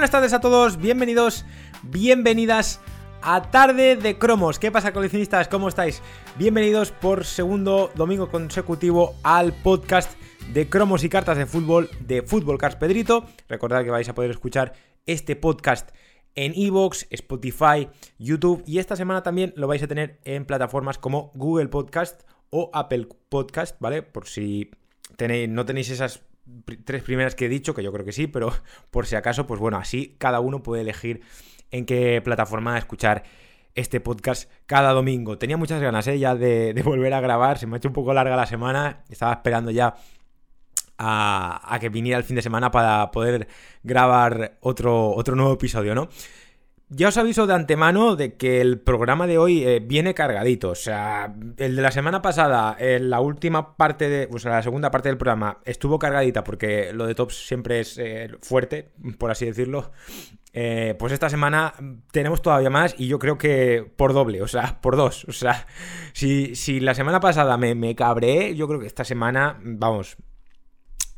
buenas tardes a todos, bienvenidos, bienvenidas a Tarde de Cromos. ¿Qué pasa, coleccionistas? ¿Cómo estáis? Bienvenidos por segundo domingo consecutivo al podcast de cromos y cartas de fútbol de Fútbol Cars Pedrito. Recordad que vais a poder escuchar este podcast en Evox, Spotify, YouTube y esta semana también lo vais a tener en plataformas como Google Podcast o Apple Podcast, ¿vale? Por si tenéis, no tenéis esas tres primeras que he dicho, que yo creo que sí, pero por si acaso, pues bueno, así cada uno puede elegir en qué plataforma escuchar este podcast cada domingo. Tenía muchas ganas ¿eh? ya de, de, volver a grabar, se me ha hecho un poco larga la semana, estaba esperando ya a, que viniera el fin de semana para poder grabar otro, otro nuevo episodio, ¿no? Ya os aviso de antemano de que el programa de hoy eh, viene cargadito. O sea, el de la semana pasada, en la última parte de. O sea, la segunda parte del programa estuvo cargadita porque lo de Tops siempre es eh, fuerte, por así decirlo. Eh, pues esta semana tenemos todavía más y yo creo que por doble, o sea, por dos. O sea, si, si la semana pasada me, me cabré, yo creo que esta semana, vamos,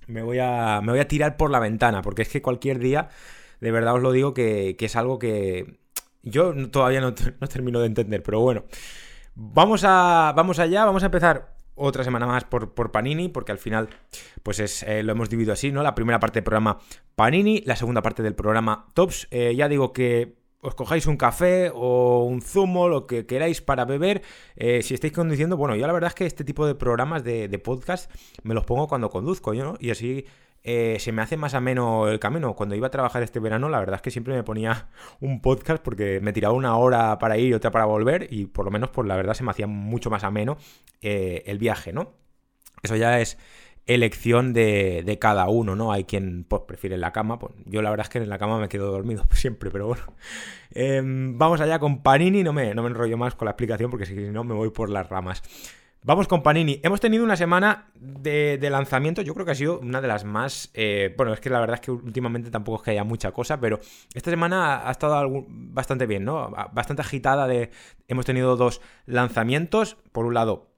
me voy a, me voy a tirar por la ventana, porque es que cualquier día, de verdad os lo digo, que, es algo que yo todavía no, termino de entender, pero bueno. Vamos, a, vamos allá, vamos a empezar otra semana más por, por Panini, porque al final, pues es, eh, lo hemos dividido así, ¿no? La primera parte del programa Panini, la segunda parte del programa Tops. Eh, ya digo que os cojáis un café o un zumo, lo que queráis para beber. Eh, si estáis conduciendo, bueno, yo la verdad es que este tipo de programas de, podcast me los pongo cuando conduzco, ¿no? Y así eh, se me hace más ameno el camino. Cuando iba a trabajar este verano, la verdad es que siempre me ponía un podcast porque me tiraba una hora para ir y otra para volver y por lo menos, por la verdad, se me hacía mucho más ameno eh, el viaje, ¿no? Eso ya es elección de, cada uno, ¿no? Hay quien pues, prefiere la cama. Pues, yo la verdad es que en la cama me quedo dormido siempre, pero bueno. Em, vamos allá con Panini. No me, no me enrollo más con la explicación porque si no me voy por las ramas. Vamos con Panini. Hemos tenido una semana de, lanzamiento, yo creo que ha sido una de las más... Eh, bueno, es que la verdad es que últimamente tampoco es que haya mucha cosa, pero esta semana ha estado bastante bien, ¿no? Bastante agitada de... Hemos tenido dos lanzamientos. Por un lado,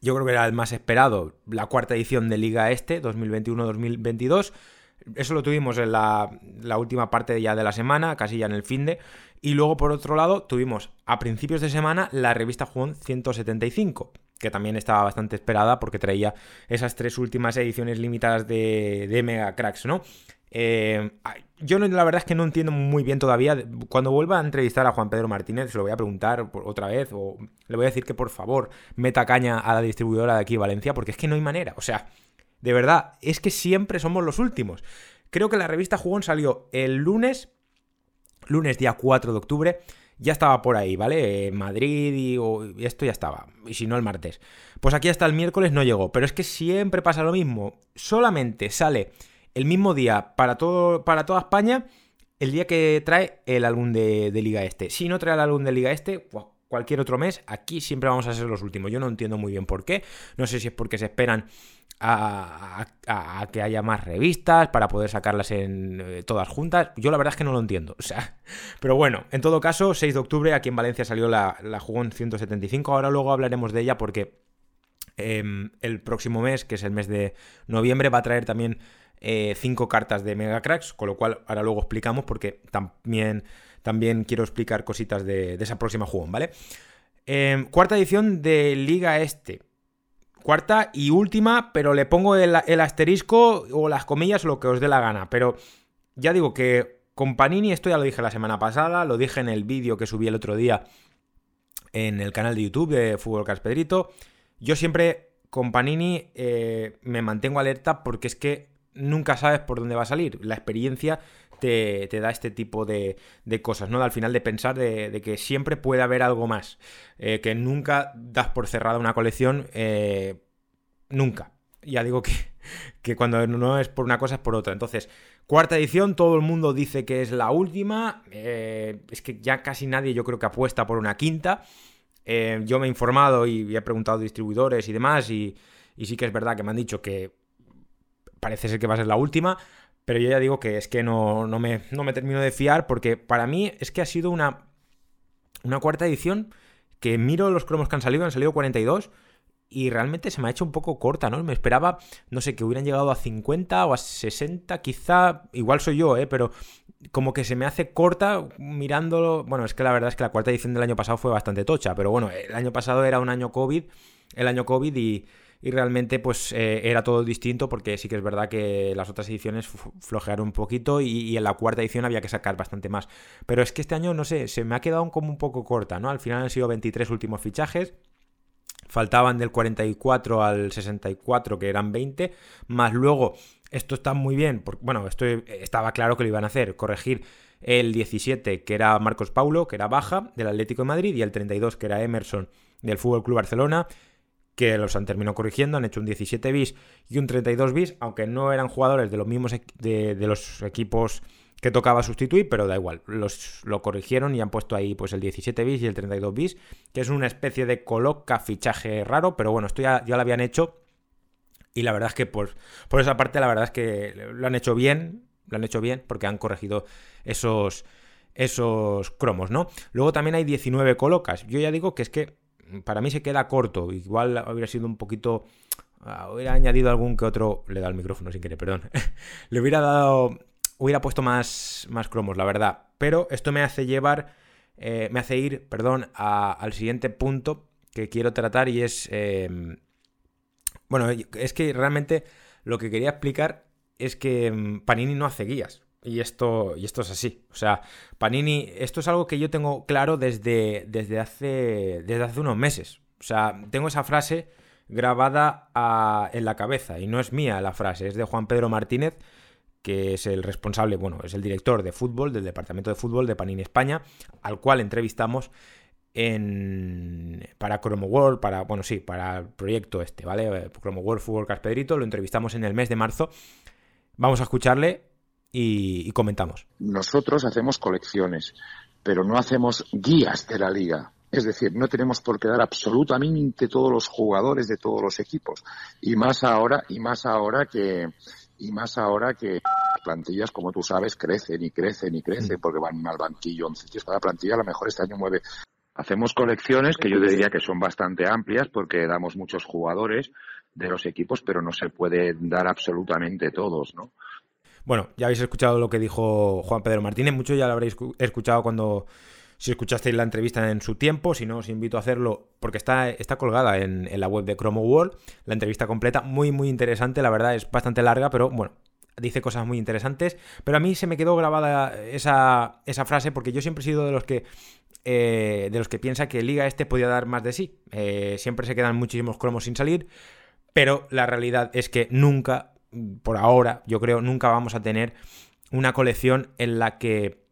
yo creo que era el más esperado, la cuarta edición de Liga Este, 2021-2022. Eso lo tuvimos en la, última parte ya de la semana, casi ya en el fin de. Y luego, por otro lado, tuvimos a principios de semana la revista Juan 175, que también estaba bastante esperada porque traía esas tres últimas ediciones limitadas de, Mega Cracks, ¿no? Eh, yo la verdad es que no entiendo muy bien todavía. Cuando vuelva a entrevistar a Juan Pedro Martínez, se lo voy a preguntar otra vez o le voy a decir que por favor meta caña a la distribuidora de aquí Valencia, porque es que no hay manera. O sea, de verdad, es que siempre somos los últimos. Creo que la revista Jugón salió el lunes, lunes día 4 de octubre. Ya estaba por ahí, ¿vale? Madrid y, esto ya estaba. Y si no, el martes. Pues aquí hasta el miércoles no llegó. Pero es que siempre pasa lo mismo. Solamente sale el mismo día para, todo, para toda España, el día que trae el álbum de, Liga Este. Si no trae el álbum de Liga Este, cualquier otro mes, aquí siempre vamos a ser los últimos. Yo no entiendo muy bien por qué. No sé si es porque se esperan a, que haya más revistas para poder sacarlas en eh, todas juntas. Yo la verdad es que no lo entiendo. O sea, pero bueno, en todo caso, 6 de octubre aquí en Valencia salió la, la Jugón 175. Ahora luego hablaremos de ella porque em, el próximo mes, que es el mes de noviembre, va a traer también eh, cinco cartas de Mega Cracks, con lo cual ahora luego explicamos porque también, también quiero explicar cositas de, esa próxima jugón, ¿vale? Em, cuarta edición de Liga Este. Cuarta y última, pero le pongo el, asterisco o las comillas lo que os dé la gana. Pero ya digo que con Panini, esto ya lo dije la semana pasada, lo dije en el vídeo que subí el otro día en el canal de YouTube de Fútbol Pedrito. Yo siempre con Panini eh, me mantengo alerta porque es que nunca sabes por dónde va a salir. La experiencia te, da este tipo de, cosas, ¿no? Al final de pensar de, que siempre puede haber algo más. Eh, que nunca das por cerrada una colección. Eh, nunca. Ya digo que, que cuando no es por una cosa es por otra. Entonces, cuarta edición, todo el mundo dice que es la última. Eh, es que ya casi nadie yo creo que apuesta por una quinta. yo me he informado y he preguntado a distribuidores y demás y, y sí que es verdad que me han dicho que parece ser que va a ser la última, pero yo ya digo que es que no, no, me, no me termino de fiar porque para mí es que ha sido una, una cuarta edición que miro los cromos que han salido, han salido 42 y realmente se me ha hecho un poco corta, ¿no? Me esperaba, no sé, que hubieran llegado a 50 o a 60, quizá, igual soy yo, ¿eh? Pero como que se me hace corta mirándolo. Bueno, es que la verdad es que la cuarta edición del año pasado fue bastante tocha, pero bueno, el año pasado era un año COVID, el año COVID y, realmente pues eh, era todo distinto porque sí que es verdad que las otras ediciones flojearon un poquito y, en la cuarta edición había que sacar bastante más. Pero es que este año, no sé, se me ha quedado como un poco corta, ¿no? Al final han sido 23 últimos fichajes. Faltaban del 44 al 64, que eran 20, más luego esto está muy bien, porque, bueno, esto estaba claro que lo iban a hacer, corregir el 17, que era Marcos Paulo, que era baja del Atlético de Madrid, y el 32, que era Emerson del Fútbol Club Barcelona, que los han terminado corrigiendo, han hecho un 17 bis y un 32 bis, aunque no eran jugadores de los mismos de, los equipos que tocaba sustituir, pero da igual, los, lo corrigieron y han puesto ahí pues el 17 bis y el 32 bis, que es una especie de coloca fichaje raro, pero bueno, esto ya, ya lo habían hecho y la verdad es que por, por esa parte, la verdad es que lo han hecho bien, lo han hecho bien porque han corregido esos, esos cromos, ¿no? Luego también hay 19 colocas. Yo ya digo que es que para mí se queda corto. Igual hubiera sido un poquito. Ah, hubiera añadido algún que otro. Le da el micrófono sin querer, perdón. Le hubiera dado. Hubiera puesto más, más cromos, la verdad. Pero esto me hace llevar. Eh, me hace ir, perdón, al siguiente punto que quiero tratar y es. Eh, bueno, es que realmente lo que quería explicar es que mm, Panini no hace guías. Y esto, y esto es así. O sea, Panini, esto es algo que yo tengo claro desde, desde, hace, desde hace unos meses. O sea, tengo esa frase grabada en la cabeza. Y no es mía la frase, es de Juan Pedro Martínez, que es el responsable, bueno, es el director de fútbol del departamento de fútbol de Panini España, al cual entrevistamos en, para Chromo World, para, bueno, sí, para el proyecto este, ¿vale? Chromo World Fútbol Pedrito, lo entrevistamos en el mes de marzo. Vamos a escucharle y, comentamos. Nosotros hacemos colecciones, pero no hacemos guías de la liga. Es decir, no tenemos por qué dar absolutamente todos los jugadores de todos los equipos. Y más ahora, y más ahora que, y más ahora que plantillas, como tú sabes, crecen y crecen y crecen mm. porque van al banquillo 11 Cada plantilla a lo mejor este año mueve Hacemos colecciones que yo diría que son bastante amplias porque damos muchos jugadores de los equipos, pero no se puede dar absolutamente todos, ¿no? Bueno, ya habéis escuchado lo que dijo Juan Pedro Martínez, mucho ya lo habréis escuchado cuando si escuchasteis la entrevista en su tiempo, si no os invito a hacerlo porque está, está colgada en, la web de Chromo World, la entrevista completa, muy muy interesante, la verdad es bastante larga, pero bueno, dice cosas muy interesantes, pero a mí se me quedó grabada esa, esa frase porque yo siempre he sido de los que eh, de los que piensa que Liga este podía dar más de sí. Eh, siempre se quedan muchísimos cromos sin salir, pero la realidad es que nunca, por ahora, yo creo, nunca vamos a tener una colección en la que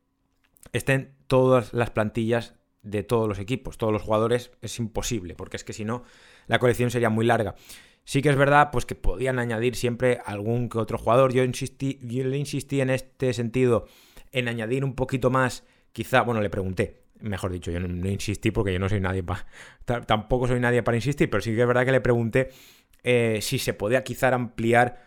estén todas las plantillas de todos los equipos, todos los jugadores, es imposible, porque es que si no, la colección sería muy larga. Sí que es verdad, pues que podían añadir siempre algún que otro jugador. Yo insistí, yo le insistí en este sentido, en añadir un poquito más, quizá, bueno, le pregunté, mejor dicho, yo no, insistí porque yo no soy nadie para... Tampoco soy nadie para insistir, pero sí que es verdad que le pregunté eh, si se podía quizá ampliar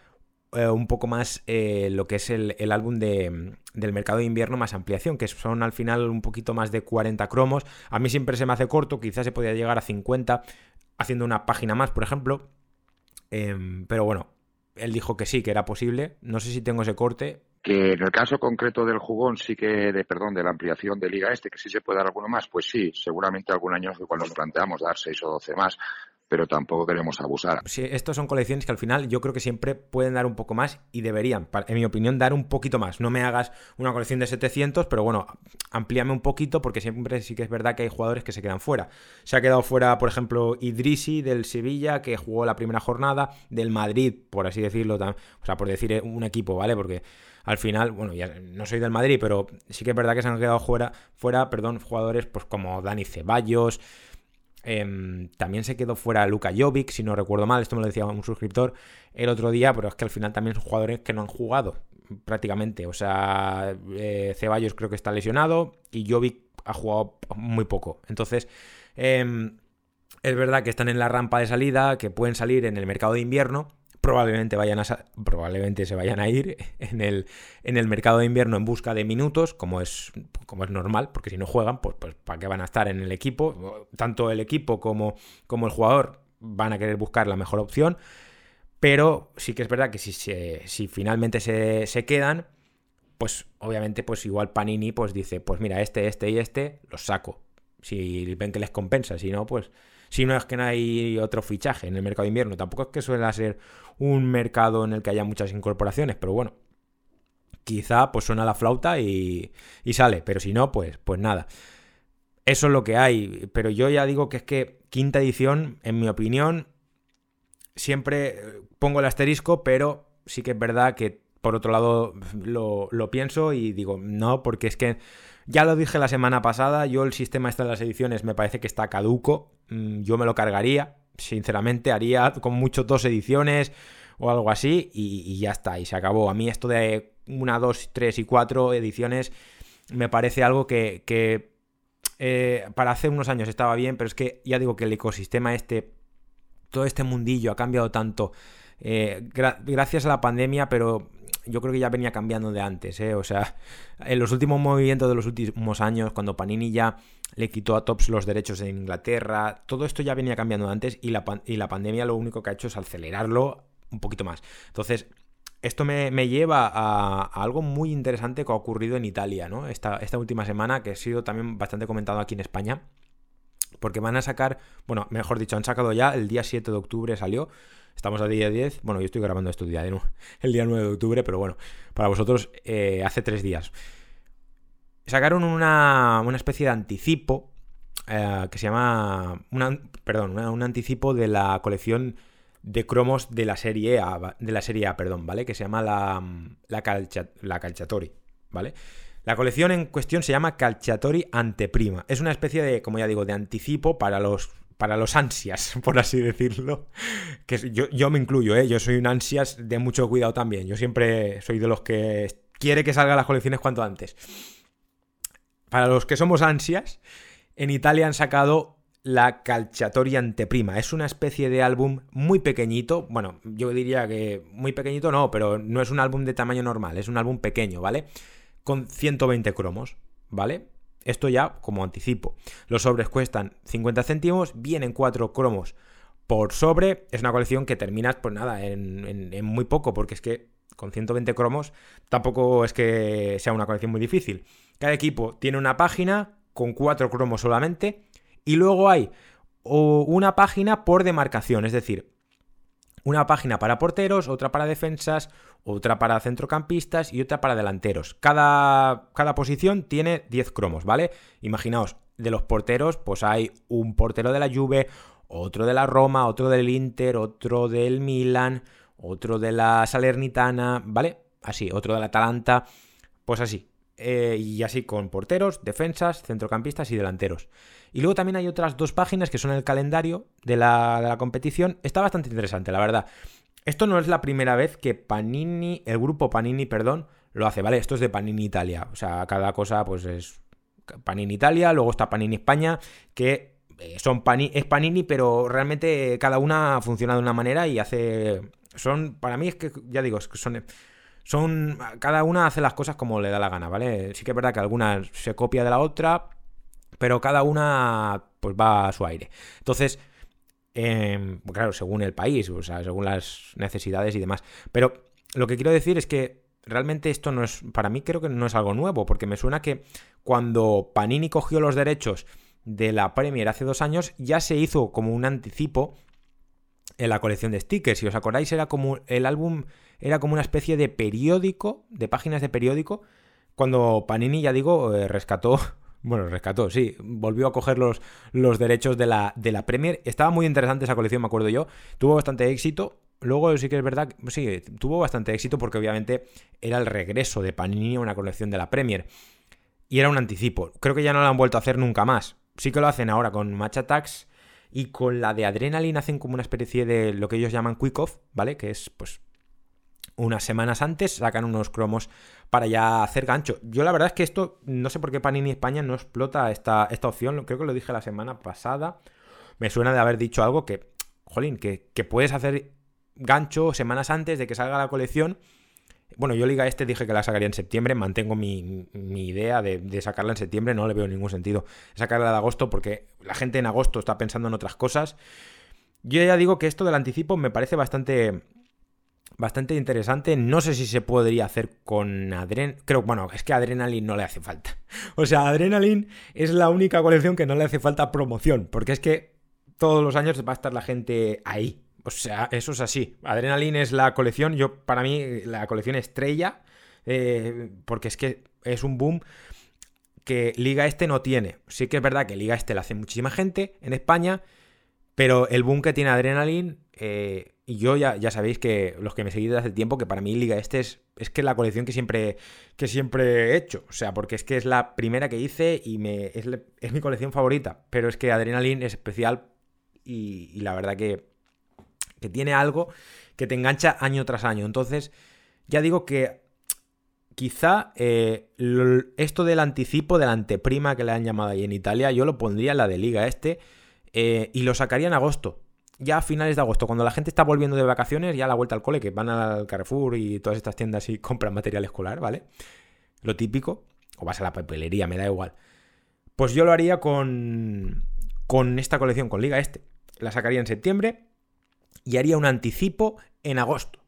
eh, un poco más eh, lo que es el, álbum de, del mercado de invierno más ampliación, que son al final un poquito más de 40 cromos. A mí siempre se me hace corto, quizás se podía llegar a 50 haciendo una página más, por ejemplo. Em, pero bueno, él dijo que sí, que era posible. No sé si tengo ese corte, que en el caso concreto del jugón sí que, de, perdón, de la ampliación de Liga Este, que sí se puede dar alguno más, pues sí, seguramente algún año cuando nos planteamos dar seis o doce más, pero tampoco queremos abusar. Sí, estos son colecciones que al final yo creo que siempre pueden dar un poco más y deberían, en mi opinión, dar un poquito más. No me hagas una colección de 700, pero bueno, amplíame un poquito porque siempre sí que es verdad que hay jugadores que se quedan fuera. Se ha quedado fuera, por ejemplo, Idrisi del Sevilla, que jugó la primera jornada, del Madrid, por así decirlo, o sea, por decir eh, un equipo, ¿vale? Porque al final, bueno, ya no soy del Madrid, pero sí que es verdad que se han quedado fuera, fuera perdón, jugadores pues como Dani Ceballos, em, también se quedó fuera Luka Jovic, si no recuerdo mal, esto me lo decía un suscriptor el otro día, pero es que al final también son jugadores que no han jugado prácticamente. O sea, eh, Ceballos creo que está lesionado y Jovic ha jugado muy poco. Entonces, em, es verdad que están en la rampa de salida, que pueden salir en el mercado de invierno probablemente, vayan a, probablemente se vayan a ir en el, en el mercado de invierno en busca de minutos, como es, como es normal, porque si no juegan, pues, pues ¿para qué van a estar en el equipo? Tanto el equipo como, como el jugador van a querer buscar la mejor opción, pero sí que es verdad que si, si finalmente se, se quedan, pues obviamente, pues igual Panini pues dice, pues mira, este, este y este los saco. Si ven que les compensa, si no, pues si no es que no hay otro fichaje en el mercado de invierno. Tampoco es que suele ser un mercado en el que haya muchas incorporaciones, pero bueno, quizá pues suena la flauta y, y sale, pero si no, pues, pues nada. Eso es lo que hay, pero yo ya digo que es que quinta edición, en mi opinión, siempre pongo el asterisco, pero sí que es verdad que por otro lado lo, lo, pienso y digo, no, porque es que ya lo dije la semana pasada, yo el sistema este de las ediciones me parece que está caduco, yo me lo cargaría, sinceramente, haría con mucho dos ediciones o algo así y, ya está, y se acabó. A mí esto de una, dos, tres y cuatro ediciones me parece algo que, que eh, para hace unos años estaba bien, pero es que ya digo que el ecosistema este, todo este mundillo ha cambiado tanto eh, gracias a la pandemia, pero yo creo que ya venía cambiando de antes, ¿eh? O sea, en los últimos movimientos de los últimos años, cuando Panini ya le quitó a Tops los derechos en Inglaterra, todo esto ya venía cambiando de antes y la, y la pandemia lo único que ha hecho es acelerarlo un poquito más. Entonces, esto me, lleva a, algo muy interesante que ha ocurrido en Italia, ¿no? Esta, esta última semana, que ha sido también bastante comentado aquí en España. Porque van a sacar, bueno, mejor dicho, han sacado ya, el día 7 de octubre salió. Estamos a día 10. Bueno, yo estoy grabando esto el día, el día 9 de octubre, pero bueno, para vosotros eh, hace tres días. Sacaron una, una especie de anticipo eh, que se llama. Una, perdón, un anticipo de la colección de cromos de la serie A, de la serie A, perdón, ¿vale? Que se llama la, la, la Calciatori, ¿vale? La colección en cuestión se llama Calciatori Anteprima. Es una especie de, como ya digo, de anticipo para los para los ansias, por así decirlo. Que yo, yo me incluyo, ¿eh? Yo soy un ansias de mucho cuidado también. Yo siempre soy de los que quiere que salgan las colecciones cuanto antes. Para los que somos ansias, en Italia han sacado la Calciatori Anteprima. Es una especie de álbum muy pequeñito. Bueno, yo diría que muy pequeñito no, pero no es un álbum de tamaño normal, es un álbum pequeño, ¿vale? Con 120 cromos, ¿vale? Esto ya como anticipo. Los sobres cuestan 50 céntimos, vienen 4 cromos por sobre. Es una colección que terminas, pues nada, en, en muy poco, porque es que con 120 cromos tampoco es que sea una colección muy difícil. Cada equipo tiene una página con 4 cromos solamente y luego hay una página por demarcación, es decir, una página para porteros, otra para defensas, otra para centrocampistas y otra para delanteros. Cada, cada posición tiene 10 cromos, ¿vale? Imaginaos, de los porteros, pues hay un portero de la Juve, otro de la Roma, otro del Inter, otro del Milan, otro de la Salernitana, ¿vale? Así, otro del Atalanta, pues así. Eh, y así con porteros, defensas, centrocampistas y delanteros. Y luego también hay otras dos páginas que son el calendario de la, competición. Está bastante interesante, la verdad. Esto no es la primera vez que Panini, el grupo Panini, perdón, lo hace, ¿vale? Esto es de Panini Italia. O sea, cada cosa pues es Panini Italia, luego está Panini España, que eh, son Panini, es Panini, pero realmente cada una funciona de una manera y hace... Son, para mí es que, ya digo, son... Son, cada una hace las cosas como le da la gana, ¿vale? Sí que es verdad que alguna se copia de la otra, pero cada una pues va a su aire. Entonces, em, claro, según el país, o sea, según las necesidades y demás. Pero lo que quiero decir es que realmente esto no es, para mí creo que no es algo nuevo, porque me suena que cuando Panini cogió los derechos de la Premier hace dos años, ya se hizo como un anticipo en la colección de stickers. Si os acordáis, era como el álbum, era como una especie de periódico, de páginas de periódico, cuando Panini, ya digo, eh, rescató bueno, rescató, sí. Volvió a coger los, los derechos de la, de la Premier. Estaba muy interesante esa colección, me acuerdo yo. Tuvo bastante éxito. Luego sí que es verdad, sí, tuvo bastante éxito porque obviamente era el regreso de Panini a una colección de la Premier. Y era un anticipo. Creo que ya no lo han vuelto a hacer nunca más. Sí que lo hacen ahora con Match Attacks y con la de Adrenaline hacen como una especie de lo que ellos llaman Quick Off, ¿vale? Que es pues unas semanas antes sacan unos cromos para ya hacer gancho. Yo la verdad es que esto, no sé por qué Panini España no explota esta, esta opción, creo que lo dije la semana pasada, me suena de haber dicho algo que, jolín, que, puedes hacer gancho semanas antes de que salga la colección. Bueno, yo Liga Este dije que la sacaría en septiembre, mantengo mi, idea de, de, sacarla en septiembre, no le veo ningún sentido sacarla de agosto porque la gente en agosto está pensando en otras cosas. Yo ya digo que esto del anticipo me parece bastante bastante interesante. No sé si se podría hacer con Adren. Creo, bueno, es que Adrenaline no le hace falta. O sea, Adrenaline es la única colección que no le hace falta promoción. Porque es que todos los años va a estar la gente ahí. O sea, eso es así. Adrenaline es la colección, yo, para mí, la colección estrella. Eh, porque es que es un boom que Liga Este no tiene. Sí que es verdad que Liga Este la hace muchísima gente en España. Pero el boom que tiene Adrenaline. Eh, yo ya, ya sabéis que los que me seguís desde hace tiempo, que para mí Liga Este es, es que la colección que siempre, que siempre he hecho. O sea, porque es que es la primera que hice y me, es, mi colección favorita. Pero es que Adrenaline es especial y, la verdad que, que tiene algo que te engancha año tras año. Entonces, ya digo que quizá eh, esto del anticipo, de la anteprima que le han llamado ahí en Italia, yo lo pondría en la de Liga Este eh, y lo sacaría en agosto ya a finales de agosto, cuando la gente está volviendo de vacaciones, ya a la vuelta al cole, que van al Carrefour y todas estas tiendas y compran material escolar, ¿vale? Lo típico, o vas a la papelería, me da igual. Pues yo lo haría con, con esta colección, con Liga Este. La sacaría en septiembre y haría un anticipo en agosto,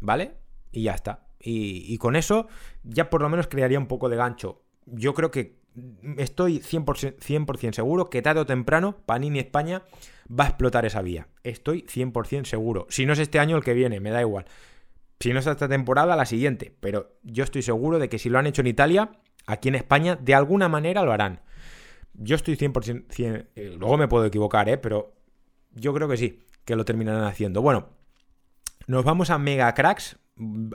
¿vale? Y ya está. Y, con eso ya por lo menos crearía un poco de gancho. Yo creo que estoy 100%, 100 seguro que tarde o temprano Panini España va a explotar esa vía. Estoy 100% seguro. Si no es este año, el que viene, me da igual. Si no es esta temporada, la siguiente. Pero yo estoy seguro de que si lo han hecho en Italia, aquí en España, de alguna manera lo harán. Yo estoy 100%... Eh, luego me puedo equivocar, ¿eh? Pero yo creo que sí, que lo terminarán haciendo. Bueno, nos vamos a Mega Cracks.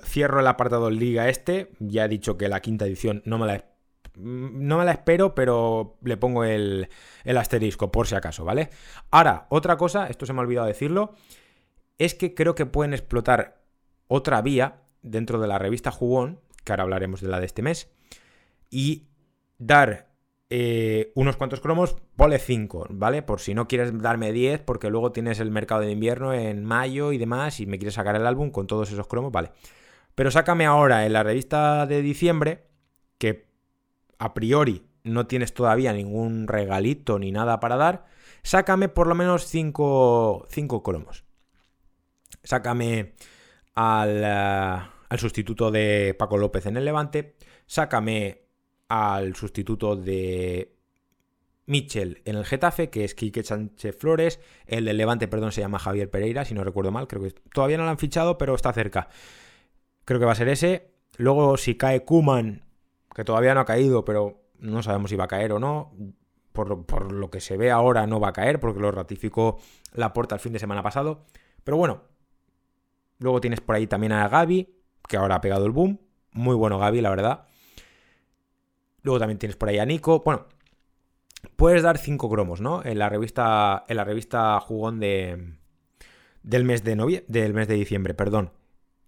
Cierro el apartado Liga este. Ya he dicho que la quinta edición no me la no me la espero, pero le pongo el, asterisco por si acaso, ¿vale? Ahora, otra cosa, esto se me ha olvidado decirlo, es que creo que pueden explotar otra vía dentro de la revista Jugón, que ahora hablaremos de la de este mes, y dar eh, unos cuantos cromos, pole 5, ¿vale? Por si no quieres darme 10, porque luego tienes el mercado de invierno en mayo y demás, y me quieres sacar el álbum con todos esos cromos, vale. Pero sácame ahora en la revista de diciembre, que a priori no tienes todavía ningún regalito ni nada para dar, sácame por lo menos 5 cromos. Sácame al, eh, al, sustituto de Paco López en el Levante, sácame al sustituto de Mitchell en el Getafe, que es Quique Sánchez Flores, el del Levante, perdón, se llama Javier Pereira, si no recuerdo mal, creo que todavía no lo han fichado, pero está cerca. Creo que va a ser ese. Luego, si cae Kuman, que todavía no ha caído, pero no sabemos si va a caer o no. Por, lo que se ve ahora no va a caer, porque lo ratificó la puerta el fin de semana pasado. Pero bueno, luego tienes por ahí también a Gaby, que ahora ha pegado el boom. Muy bueno Gaby, la verdad. Luego también tienes por ahí a Nico. Bueno, puedes dar 5 cromos, ¿no? En la revista, en la revista Jugón de, del, mes de novie, del mes de diciembre, perdón.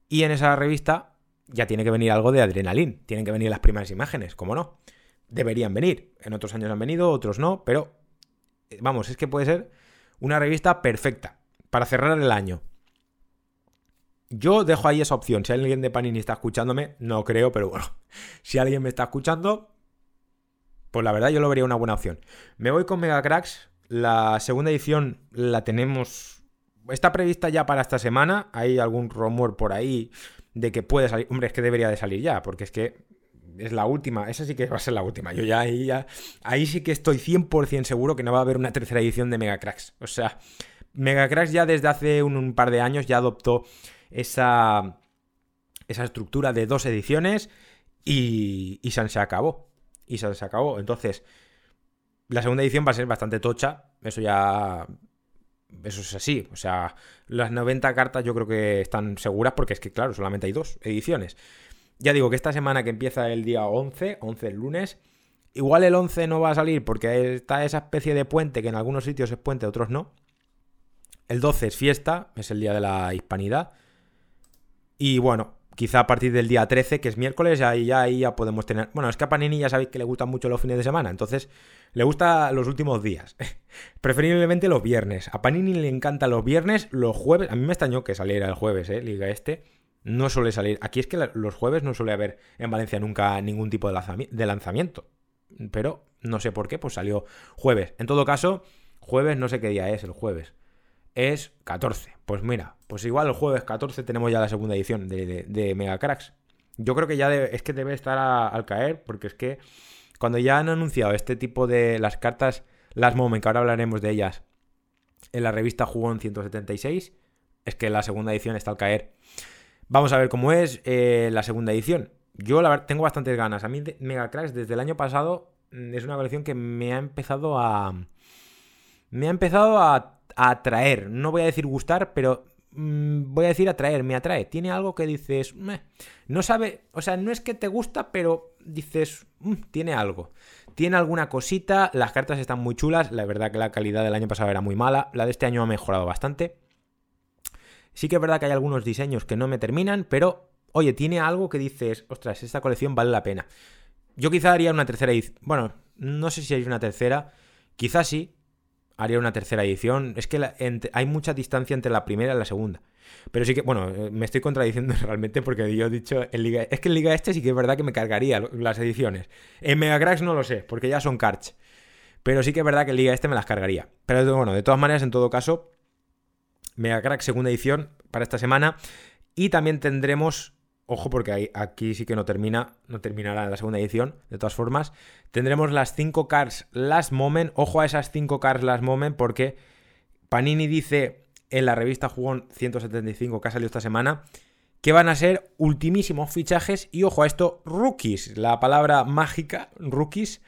Y en esa revista ya tiene que venir algo de adrenalín. Tienen que venir las primeras imágenes, ¿cómo no? Deberían venir. En otros años han venido, otros no, pero eh, vamos, es que puede ser una revista perfecta para cerrar el año. Yo dejo ahí esa opción. Si alguien de Panini está escuchándome, no creo, pero bueno, si alguien me está escuchando, pues la verdad yo lo vería una buena opción. Me voy con Mega Cracks. La segunda edición la tenemos. Está prevista ya para esta semana. Hay algún rumor por ahí de que puede salir. Hombre, es que debería de salir ya, porque es que es la última. Esa sí que va a ser la última. Yo ya ahí, ya, ahí sí que estoy 100% seguro que no va a haber una tercera edición de Mega Cracks. O sea, Mega Cracks ya desde hace un, par de años ya adoptó esa, esa estructura de dos ediciones y, y se acabó. Y se acabó. Entonces, la segunda edición va a ser bastante tocha. Eso ya eso es así. O sea, las 90 cartas yo creo que están seguras porque es que, claro, solamente hay dos ediciones. Ya digo que esta semana que empieza el día 11, 11 el lunes, igual el 11 no va a salir porque está esa especie de puente que en algunos sitios es puente, otros no. El 12 es fiesta, es el día de la hispanidad. Y bueno, quizá a partir del día 13, que es miércoles, ahí ya, podemos tener... Bueno, es que a Panini ya sabéis que le gustan mucho los fines de semana, entonces le gusta los últimos días. Preferiblemente los viernes. A Panini le encantan los viernes, los jueves. A mí me extrañó que saliera el jueves, ¿eh? Liga este. No suele salir. Aquí es que los jueves no suele haber en Valencia nunca ningún tipo de lanzamiento. Pero no sé por qué, pues salió jueves. En todo caso, jueves no sé qué día es el jueves. Es 14. Pues mira, pues igual el jueves 14 tenemos ya la segunda edición de, Mega Cracks. Yo creo que ya es que debe estar al caer, porque es que cuando ya han anunciado este tipo de las cartas, las Moment, que ahora hablaremos de ellas, en la revista Jugón 176, es que la segunda edición está al caer. Vamos a ver cómo es eh, la segunda edición. Yo la tengo bastantes ganas. A mí Mega Cracks desde el año pasado mm, es una colección que me ha empezado a... Me ha empezado a, atraer. No voy a decir gustar, pero mm, voy a decir atraer. Me atrae. Tiene algo que dices... No sabe... O sea, no es que te gusta, pero dices... Mm, tiene algo. Tiene alguna cosita. Las cartas están muy chulas. La verdad que la calidad del año pasado era muy mala. La de este año ha mejorado bastante. Sí que es verdad que hay algunos diseños que no me terminan, pero oye, tiene algo que dices, ostras, esta colección vale la pena. Yo quizá haría una tercera edición. Bueno, no sé si hay una tercera. Quizás sí. Haría una tercera edición. Es que hay mucha distancia entre la primera y la segunda. Pero sí que, bueno, eh, me estoy contradiciendo realmente porque yo he dicho en Liga. Es que en Liga Este sí que es verdad que me cargaría las ediciones. En Megacracks no lo sé, porque ya son cards. Pero sí que es verdad que en Liga Este me las cargaría. Pero bueno, de todas maneras, en todo caso, Megacrack segunda edición para esta semana. Y también tendremos Ojo porque aquí sí que no termina, no terminará la segunda edición, de todas formas. Tendremos las 5 cars last moment, ojo a esas 5 cars last moment porque Panini dice en la revista Jugón 175 que ha salido esta semana que van a ser ultimísimos fichajes. Y ojo a esto, rookies, la palabra mágica, rookies,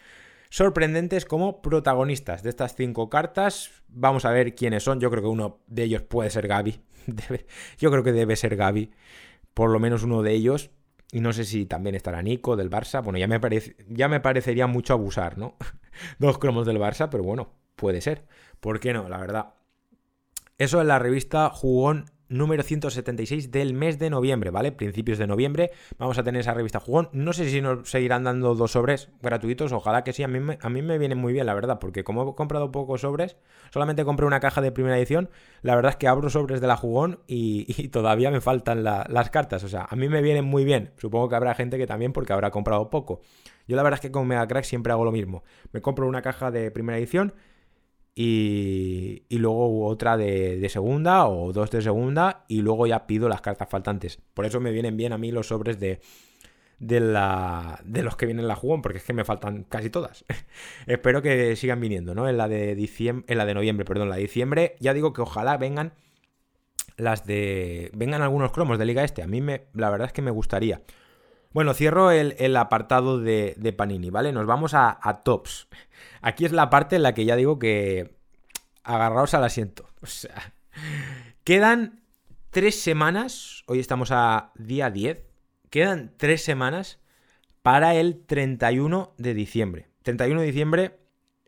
sorprendentes como protagonistas de estas 5 cartas. Vamos a ver quiénes son, yo creo que uno de ellos puede ser Gaby, yo creo que debe ser Gaby por lo menos uno de ellos. Y no sé si también estará Nico del Barça. Bueno, ya me, parece, ya me parecería mucho abusar, ¿no? Dos cromos del Barça, pero bueno, puede ser. ¿Por qué no? La verdad. Eso en la revista Jugón número 176 del mes de noviembre, ¿vale? Principios de noviembre vamos a tener esa revista jugón. No sé si nos seguirán dando dos sobres gratuitos, ojalá que sí. A mí, me, a mí me viene muy bien, la verdad, porque como he comprado pocos sobres, solamente compré una caja de primera edición, la verdad es que abro sobres de la jugón y, todavía me faltan las cartas. O sea, a mí me vienen muy bien. Supongo que habrá gente que también porque habrá comprado poco. Yo la verdad es que con Mega Crack siempre hago lo mismo. Me compro una caja de primera edición y, luego otra de, segunda o dos de segunda y luego ya pido las cartas faltantes. Por eso me vienen bien a mí los sobres de, de, la, de los que vienen en la jugón, porque es que me faltan casi todas. Espero que sigan viniendo, ¿no? En la de diciembre, en la de noviembre, perdón, la de diciembre, ya digo que ojalá vengan las de vengan algunos cromos de Liga Este. A mí me, la verdad es que me gustaría. Bueno, cierro el, apartado de, Panini, ¿vale? Nos vamos a, tops. Aquí es la parte en la que ya digo que agarraos al asiento. O sea, quedan tres semanas, hoy estamos a día 10, quedan tres semanas para el 31 de diciembre. 31 de diciembre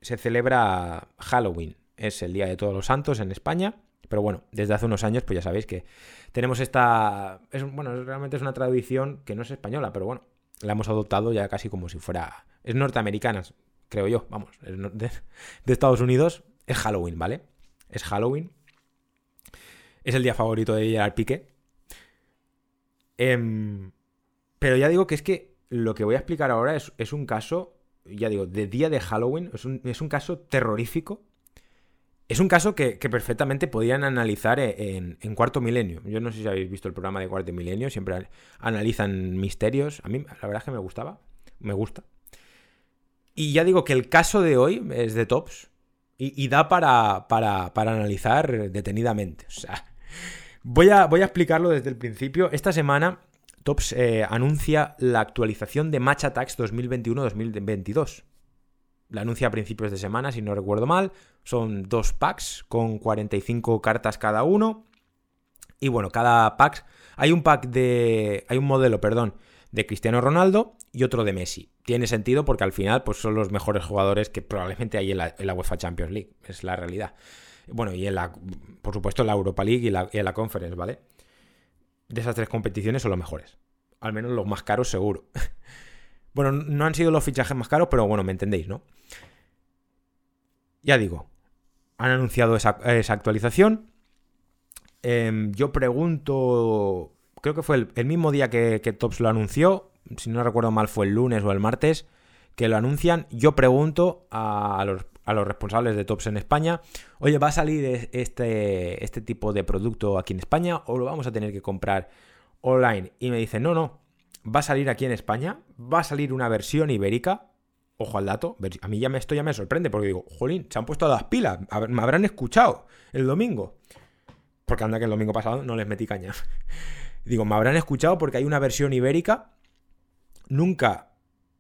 se celebra Halloween, es el Día de Todos los Santos en España. Pero bueno, desde hace unos años, pues ya sabéis que tenemos esta. Es, bueno, realmente es una tradición que no es española, pero bueno, la hemos adoptado ya casi como si fuera. Es norteamericana, creo yo, vamos, de, Estados Unidos. Es Halloween, ¿vale? Es Halloween. Es el día favorito de al Pique. Em, pero ya digo que es que lo que voy a explicar ahora es, un caso, ya digo, de día de Halloween. Es un, es un caso terrorífico es un caso que, perfectamente podían analizar e, en, Cuarto Milenio. Yo no sé si habéis visto el programa de Cuarto Milenio, siempre analizan misterios. A mí la verdad es que me gustaba, me gusta. Y ya digo que el caso de hoy es de tops y, da para, analizar detenidamente. O sea, voy a, voy a explicarlo desde el principio. Esta semana Tops eh, anuncia la actualización de Match Attacks 2021-2022 la anuncia a principios de semana, si no recuerdo mal. Son dos packs con 45 cartas cada uno. Y bueno, cada pack. Hay un pack de. Hay un modelo, perdón, de Cristiano Ronaldo y otro de Messi. Tiene sentido porque al final pues, son los mejores jugadores que probablemente hay en la, UEFA Champions League. Es la realidad. Bueno, y en la. Por supuesto, en la Europa League y, la, y en la Conference, ¿vale? De esas tres competiciones son los mejores. Al menos los más caros, seguro. Bueno, no han sido los fichajes más caros, pero bueno, me entendéis, ¿no? Ya digo, han anunciado esa, actualización. Em, yo pregunto, creo que fue el, mismo día que, Tops lo anunció, si no recuerdo mal fue el lunes o el martes, que lo anuncian. Yo pregunto a, los, responsables de Tops en España, oye, ¿va a salir este, este tipo de producto aquí en España o lo vamos a tener que comprar online? Y me dicen, no, no, va a salir aquí en España, va a salir una versión ibérica. Ojo al dato, a mí me, esto ya me sorprende porque digo, jolín, se han puesto las pilas, me habrán escuchado el domingo. Porque anda que el domingo pasado no les metí caña. digo, me habrán escuchado porque hay una versión ibérica. Nunca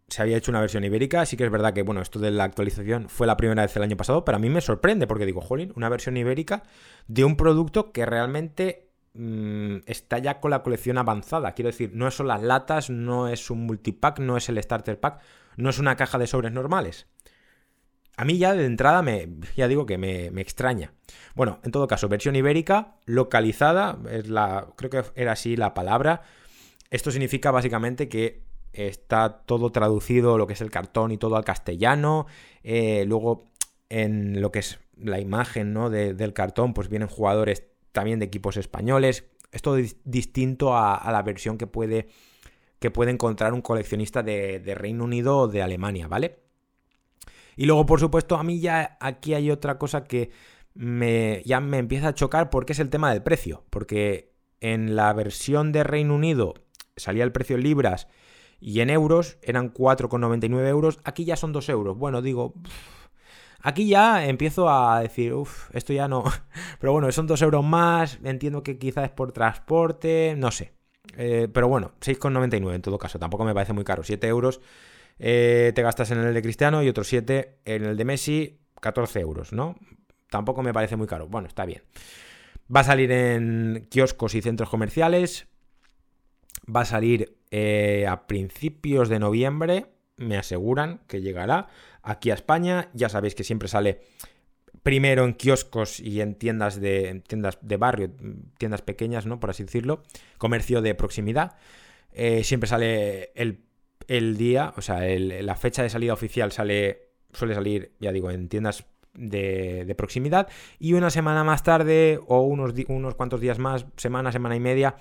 se había hecho una versión ibérica. Sí que es verdad que, bueno, esto de la actualización fue la primera vez el año pasado, pero a mí me sorprende porque digo, jolín, una versión ibérica de un producto que realmente mm, está ya con la colección avanzada. Quiero decir, no son las latas, no es un multipack, no es el starter pack, no es una caja de sobres normales. A mí ya de entrada me, ya digo que me, me extraña. Bueno, en todo caso, versión ibérica, localizada, es la, creo que era así la palabra. Esto significa básicamente que está todo traducido, lo que es el cartón y todo al castellano. Eh, luego, en lo que es la imagen ¿no? del cartón, pues vienen jugadores también de equipos españoles. Es todo distinto a, la versión que puede, que puede encontrar un coleccionista de, de Reino Unido o de Alemania, ¿vale? Y luego, por supuesto, a mí ya aquí hay otra cosa que me, ya me empieza a chocar porque es el tema del precio. Porque en la versión de Reino Unido salía el precio en libras y en euros eran 4,99 euros, aquí ya son 2 euros. Bueno, digo, aquí ya empiezo a decir, uff, esto ya no. Pero bueno, son 2 euros más, entiendo que quizás es por transporte, no sé. Eh, pero bueno, 6,99 en todo caso, tampoco me parece muy caro. 7 euros eh, te gastas en el de Cristiano y otros 7 en el de Messi, 14 euros, ¿no? Tampoco me parece muy caro. Bueno, está bien. Va a salir en kioscos y centros comerciales. Va a salir eh, a principios de noviembre, me aseguran que llegará aquí a España. Ya sabéis que siempre sale primero en kioscos y en tiendas de, tiendas de barrio, tiendas pequeñas, ¿no? Por así decirlo. Comercio de proximidad. Eh, siempre sale el, día, o sea, la fecha de salida oficial sale, suele salir, ya digo, en tiendas de, de, proximidad. Y una semana más tarde, o unos, unos cuantos días más, semana, semana y media,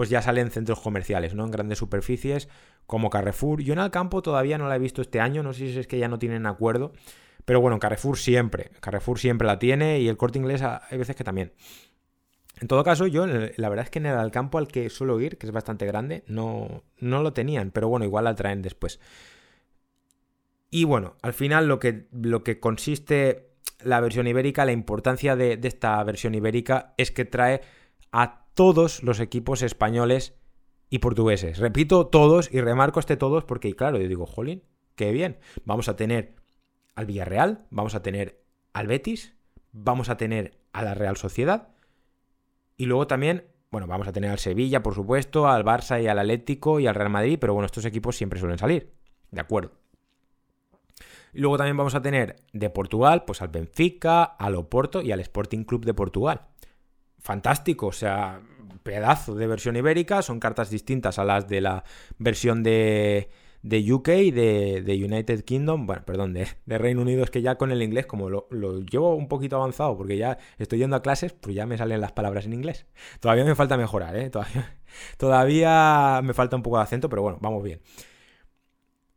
pues ya salen centros comerciales, ¿no? En grandes superficies como Carrefour. Yo en Alcampo todavía no la he visto este año, no sé si es que ya no tienen acuerdo, pero bueno, Carrefour siempre, Carrefour siempre la tiene y el corte inglés hay veces que también. En todo caso, yo la verdad es que en el Alcampo al que suelo ir, que es bastante grande, no, no lo tenían, pero bueno, igual la traen después. Y bueno, al final lo que, lo que consiste la versión ibérica, la importancia de esta versión ibérica es que trae a todos los equipos españoles y portugueses. Repito todos y remarco este todos porque, claro, yo digo, jolín, qué bien. Vamos a tener al Villarreal, vamos a tener al Betis, vamos a tener a la Real Sociedad y luego también, bueno, vamos a tener al Sevilla, por supuesto, al Barça y al Atlético y al Real Madrid, pero bueno, estos equipos siempre suelen salir. De acuerdo. Luego también vamos a tener de Portugal, pues al Benfica, al Oporto y al Sporting Club de Portugal fantástico, o sea, pedazo de versión ibérica, son cartas distintas a las de la versión de, de UK, de, de, United Kingdom, bueno, perdón, de, Reino Unido, es que ya con el inglés, como lo, llevo un poquito avanzado, porque ya estoy yendo a clases, pues ya me salen las palabras en inglés. Todavía me falta mejorar, ¿eh? Todavía, todavía me falta un poco de acento, pero bueno, vamos bien.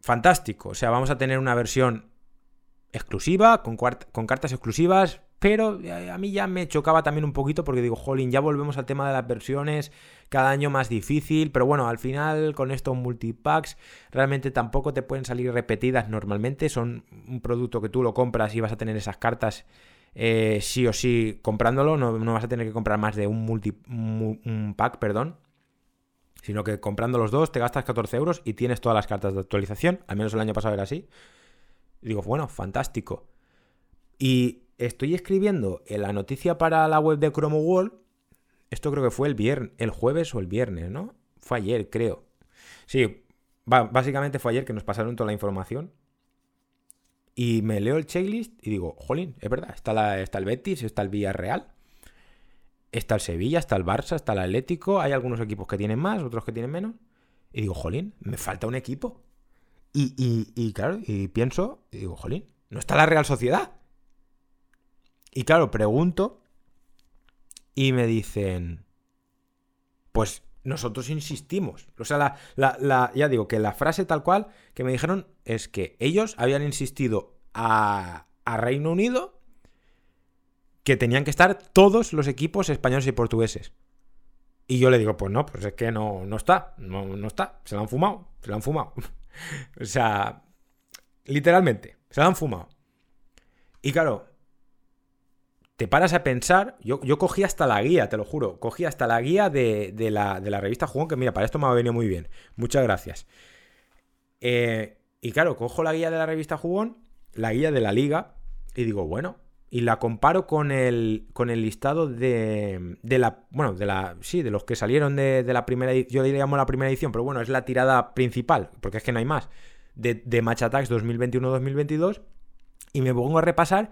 Fantástico, o sea, vamos a tener una versión exclusiva, con, con cartas exclusivas, pero eh, a mí ya me chocaba también un poquito porque digo, jolín, ya volvemos al tema de las versiones, cada año más difícil, pero bueno, al final con estos multipacks realmente tampoco te pueden salir repetidas normalmente, son un producto que tú lo compras y vas a tener esas cartas eh, sí o sí comprándolo, no, vas a tener que comprar más de un, multi, pack, perdón, sino que comprando los dos te gastas 14 euros y tienes todas las cartas de actualización, al menos el año pasado era así. Digo, bueno, fantástico. Y estoy escribiendo en la noticia para la web de Chrome World. Esto creo que fue el viernes, el jueves o el viernes, ¿no? Fue ayer, creo. Sí, básicamente fue ayer que nos pasaron toda la información. Y me leo el checklist y digo, jolín, es verdad, está, el Betis, está el Villarreal, está el Sevilla, está el Barça, está el Atlético, hay algunos equipos que tienen más, otros que tienen menos. Y digo, jolín, me falta un equipo. Y, y, y claro, y pienso, y digo, jolín, no está la Real Sociedad. Y claro, pregunto y me dicen, pues nosotros insistimos. O sea, la, ya digo que la frase tal cual que me dijeron es que ellos habían insistido a, a Reino Unido que tenían que estar todos los equipos españoles y portugueses. Y yo le digo, pues no, pues es que no, no está, no, no está, se lo han fumado, se lo han fumado. o sea, literalmente, se lo han fumado. Y claro, te paras a pensar, yo, yo cogí hasta la guía, te lo juro, cogí hasta la guía de, la, revista Jugón, que mira, para esto me ha venido muy bien, muchas gracias. Eh, y claro, cojo la guía de la revista Jugón, la guía de la liga, y digo, bueno, y la comparo con el, con el listado de, de la, bueno, de la, sí, de los que salieron de, la primera yo le llamo la primera edición, pero bueno, es la tirada principal, porque es que no hay más, de, de Match Attacks 2021-2022, y me pongo a repasar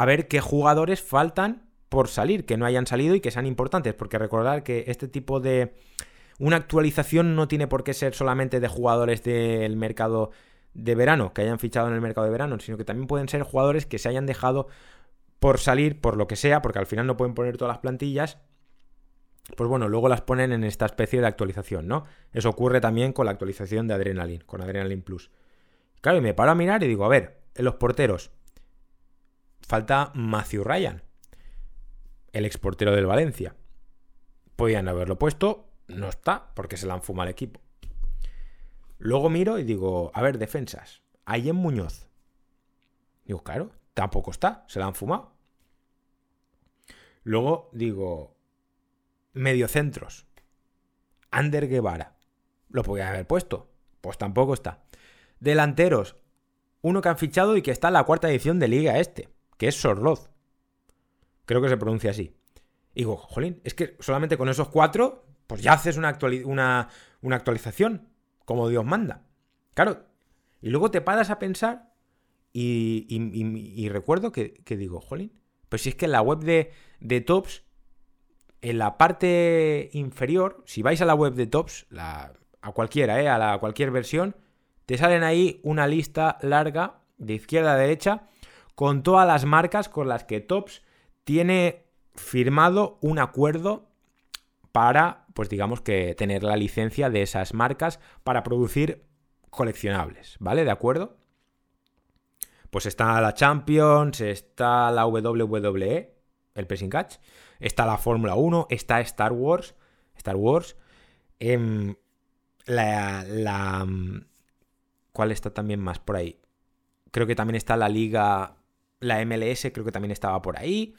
a ver qué jugadores faltan por salir, que no hayan salido y que sean importantes, porque recordar que este tipo de... Una actualización no tiene por qué ser solamente de jugadores del mercado de verano, que hayan fichado en el mercado de verano, sino que también pueden ser jugadores que se hayan dejado por salir, por lo que sea, porque al final no pueden poner todas las plantillas, pues bueno, luego las ponen en esta especie de actualización, ¿no? Eso ocurre también con la actualización de Adrenaline, con Adrenaline Plus. Claro, y me paro a mirar y digo, a ver, en los porteros, falta Matthew Ryan, el exportero del Valencia. Podían haberlo puesto, no está, porque se la han fumado al equipo. Luego miro y digo, a ver, defensas, en Muñoz. Digo, claro, Tampoco está, se la han fumado. Luego digo, mediocentros. Ander Guevara. Lo podía haber puesto. Pues tampoco está. Delanteros. Uno que han fichado y que está en la cuarta edición de Liga Este, que es Sorloz. Creo que se pronuncia así. Y digo, jolín, es que solamente con esos cuatro, pues ya haces una, una, una actualización, como Dios manda. Claro. Y luego te paras a pensar y, recuerdo que, digo, jolín, pues si es que en la web de, de Tops, en la parte inferior, si vais a la web de Tops, la, a cualquiera, ¿eh? a la, cualquier versión, te salen ahí una lista larga de izquierda a derecha con todas las marcas con las que Tops tiene firmado un acuerdo para, pues digamos que tener la licencia de esas marcas para producir coleccionables, ¿vale? ¿De acuerdo? Pues está la Champions, está la WWE, el Pressing Catch, está la Fórmula 1, está Star Wars, Star Wars, em, la, la... Mm, ¿Cuál está también más por ahí? Creo que también está la liga, la MLS, creo que también estaba por ahí.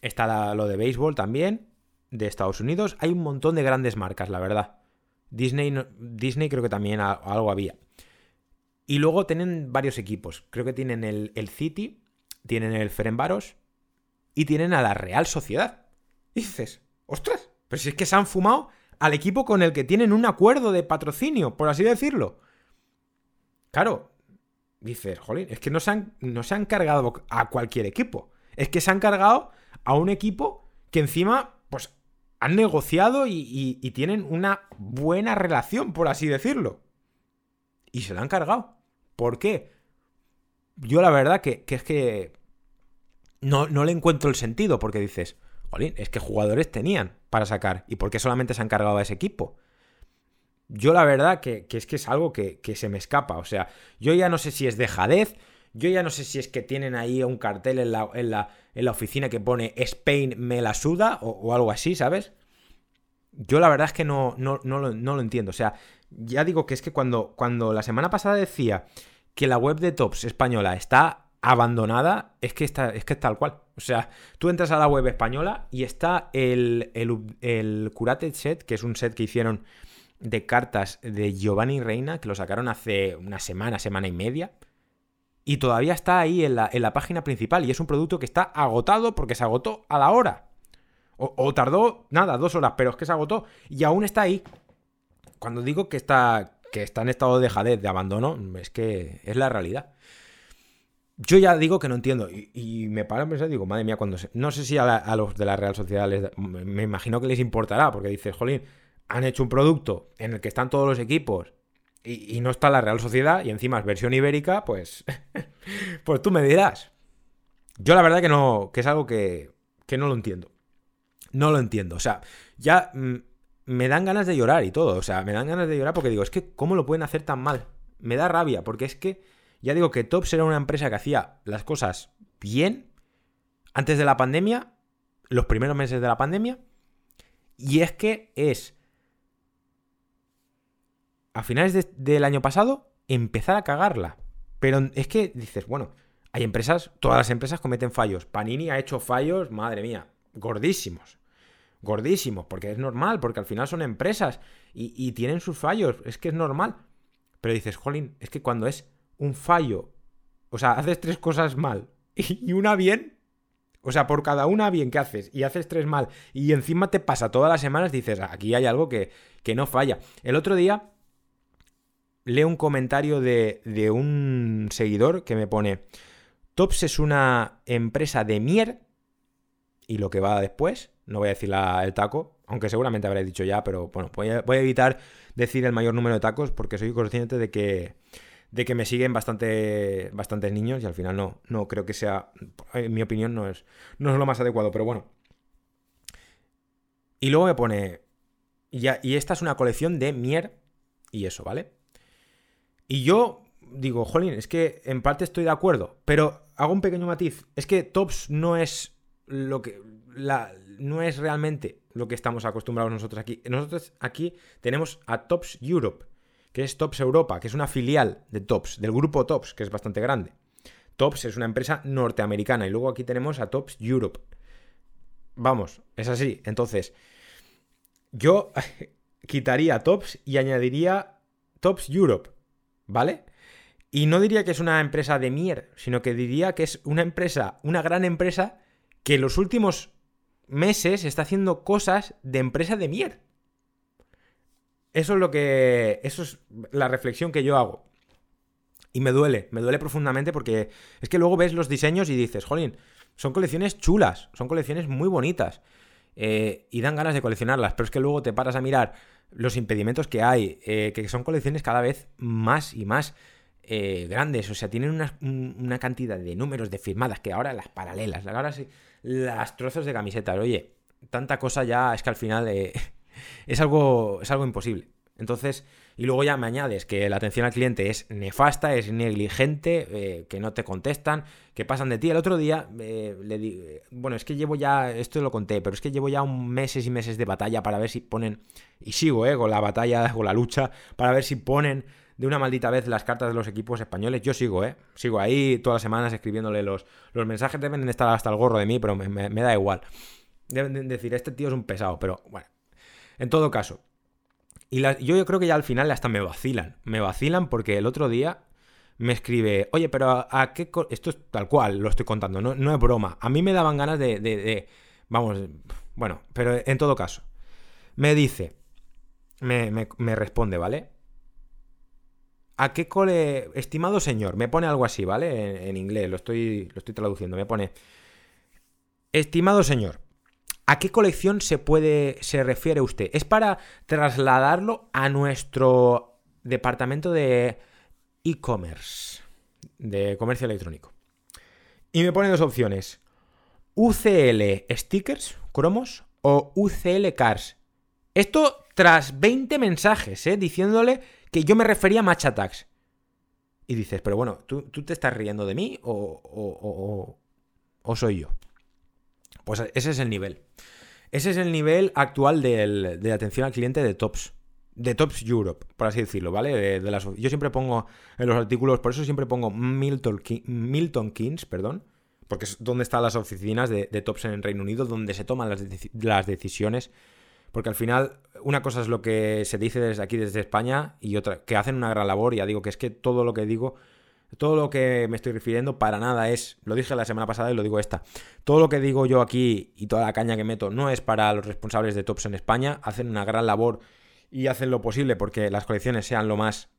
Está lo de béisbol también, de Estados Unidos. Hay un montón de grandes marcas, la verdad. Disney, Disney creo que también algo había. Y luego tienen varios equipos. Creo que tienen el, City, tienen el Ferenbaros y tienen a la Real Sociedad. Y dices, ostras, pero si es que se han fumado al equipo con el que tienen un acuerdo de patrocinio, por así decirlo. Claro, dices, jolín, es que no se han, no se han cargado a cualquier equipo. Es que se han cargado a un equipo que encima, pues, han negociado y, tienen una buena relación, por así decirlo. Y se la han cargado. ¿Por qué? Yo la verdad que, es que no, no, le encuentro el sentido, porque dices, jolín, es que jugadores tenían para sacar, ¿y por qué solamente se han cargado a ese equipo? Yo la verdad que, es que es algo que, se me escapa, o sea, yo ya no sé si es de jadez, yo ya no sé si es que tienen ahí un cartel en la, en la, en la oficina que pone Spain me la suda o, algo así, ¿sabes? Yo la verdad es que no, no, no, lo, no lo entiendo, o sea, ya digo que es que cuando, cuando la semana pasada decía que la web de Tops española está abandonada, es que, está, es que tal cual. O sea, tú entras a la web española y está el, el, el Curated Set, que es un set que hicieron de cartas de Giovanni Reina, que lo sacaron hace una semana, semana y media. Y todavía está ahí en la, en la página principal. Y es un producto que está agotado porque se agotó a la hora. O, tardó, nada, dos horas, pero es que se agotó. Y aún está ahí cuando digo que está, que está en estado de jadez, de abandono, es que es la realidad. Yo ya digo que no entiendo. Y, me paro a pensar, digo, madre mía, cuando no sé si a, los de la Real Sociedad les, me imagino que les importará, porque dices, jolín, han hecho un producto en el que están todos los equipos y, no está la Real Sociedad, y encima es versión ibérica, pues. pues tú me dirás. Yo la verdad que no. que es algo que. que no lo entiendo. No lo entiendo. O sea, ya. Mm, me dan ganas de llorar y todo. O sea, me dan ganas de llorar porque digo, es que, ¿cómo lo pueden hacer tan mal? Me da rabia, porque es que Ya digo que Tops era una empresa que hacía las cosas bien antes de la pandemia, los primeros meses de la pandemia, y es que es a finales del año pasado empezar a cagarla. Pero es que dices, bueno, hay empresas, todas las empresas cometen fallos. Panini ha hecho fallos, madre mía, gordísimos. Gordísimos, porque es normal, porque al final son empresas y, tienen sus fallos, es que es normal. Pero dices, jolín, es que cuando es un fallo, o sea, haces tres cosas mal y una bien, o sea, por cada una bien que haces y haces tres mal y encima te pasa todas las semanas, dices, aquí hay algo que, que no falla. El otro día leo un comentario de, de un seguidor que me pone, Tops es una empresa de mier y lo que va después, no voy a decir el taco, aunque seguramente habré dicho ya, pero bueno, voy a, evitar decir el mayor número de tacos porque soy consciente de que, de que me siguen bastante, bastantes niños y al final no, no creo que sea, en mi opinión no es, no es lo más adecuado, pero bueno. Y luego me pone, y, y esta es una colección de mier y eso, ¿vale? Y yo digo, jolín, es que en parte estoy de acuerdo, pero hago un pequeño matiz. Es que Tops no es lo que. La, no es realmente lo que estamos acostumbrados nosotros aquí. Nosotros aquí tenemos a Tops Europe, que es Tops Europa, que es una filial de Tops, del grupo Tops, que es bastante grande. Tops es una empresa norteamericana y luego aquí tenemos a Tops Europe. Vamos, es así. Entonces, yo quitaría Tops y añadiría Tops Europe. ¿Vale? Y no diría que es una empresa de mier, sino que diría que es una empresa, una gran empresa que en los últimos meses está haciendo cosas de empresa de mier. Eso es lo que. Eso es la reflexión que yo hago. Y me duele, me duele profundamente porque es que luego ves los diseños y dices, jolín, son colecciones chulas, son colecciones muy bonitas. Eh, y dan ganas de coleccionarlas, pero es que luego te paras a mirar los impedimentos que hay, eh, que son colecciones cada vez más y más eh, grandes, o sea, tienen una, cantidad de números de firmadas que ahora las paralelas, ahora sí, las trozos de camisetas, oye, tanta cosa ya es que al final es, algo, es algo imposible. Entonces, y luego ya me añades que la atención al cliente es nefasta, es negligente, eh, que no te contestan, que pasan de ti. El otro día eh, le di, bueno, es que llevo ya, esto lo conté, pero es que llevo ya un meses y meses de batalla para ver si ponen, y sigo, eh, con la batalla, con la lucha, para ver si ponen de una maldita vez las cartas de los equipos españoles. Yo sigo, ¿eh? Sigo ahí todas las semanas escribiéndole los, los mensajes. Deben estar hasta el gorro de mí, pero me, da igual. Deben decir, este tío es un pesado, pero bueno. En todo caso, y yo, creo que ya al final hasta me vacilan. Me vacilan porque el otro día me escribe, oye, pero ¿a, qué...? Esto es tal cual, lo estoy contando, no, no es broma. A mí me daban ganas de, de, Vamos, bueno, pero en todo caso. Me dice, me, me, responde, ¿vale? ¿A qué cole, estimado señor? Me pone algo así, ¿vale? En, en, inglés, lo estoy, lo estoy traduciendo. Me pone, estimado señor, ¿A qué colección se puede, se refiere usted? Es para trasladarlo a nuestro departamento de e-commerce, de comercio electrónico. Y me pone dos opciones. UCL stickers, cromos, o UCL cars. Esto tras 20 mensajes, ¿eh? Diciéndole que yo me refería a Match Attacks. Y dices, pero bueno, ¿tú, te estás riendo de mí o, o, o soy yo? Pues ese es el nivel. Ese es el nivel actual de atención al cliente de Tops. De Tops Europe, por así decirlo, ¿vale? De, yo siempre pongo en los artículos, por eso siempre pongo Milton, Milton Keynes, perdón, porque es donde están las oficinas de, Tops en el Reino Unido, donde se toman las, las decisiones. Porque al final, una cosa es lo que se dice desde aquí, desde España, y otra, que hacen una gran labor. Ya digo que es que todo lo que digo todo lo que me estoy refiriendo para nada es, lo dije la semana pasada y lo digo esta, todo lo que digo yo aquí y toda la caña que meto no es para los responsables de Tops en España, hacen una gran labor y hacen lo posible porque las colecciones sean lo más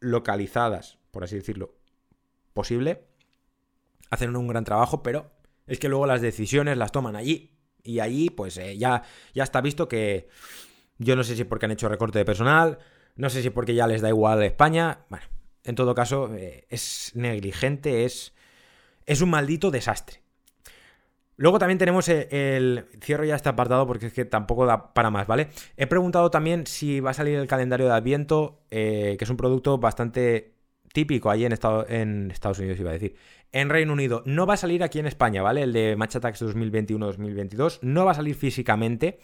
localizadas, por así decirlo, posible. Hacen un gran trabajo, pero es que luego las decisiones las toman allí. Y allí, pues eh, ya, ya está visto que yo no sé si porque han hecho recorte de personal, no sé si porque ya les da igual España. Bueno, en todo caso, eh, es negligente, es, es un maldito desastre. Luego también tenemos el, Cierro ya este apartado porque es que tampoco da para más, ¿vale? He preguntado también si va a salir el calendario de Adviento, eh, que es un producto bastante típico en, en Estados Unidos, iba a decir. En Reino Unido. No va a salir aquí en España, ¿vale? El de Match Attacks 2021-2022. No va a salir físicamente.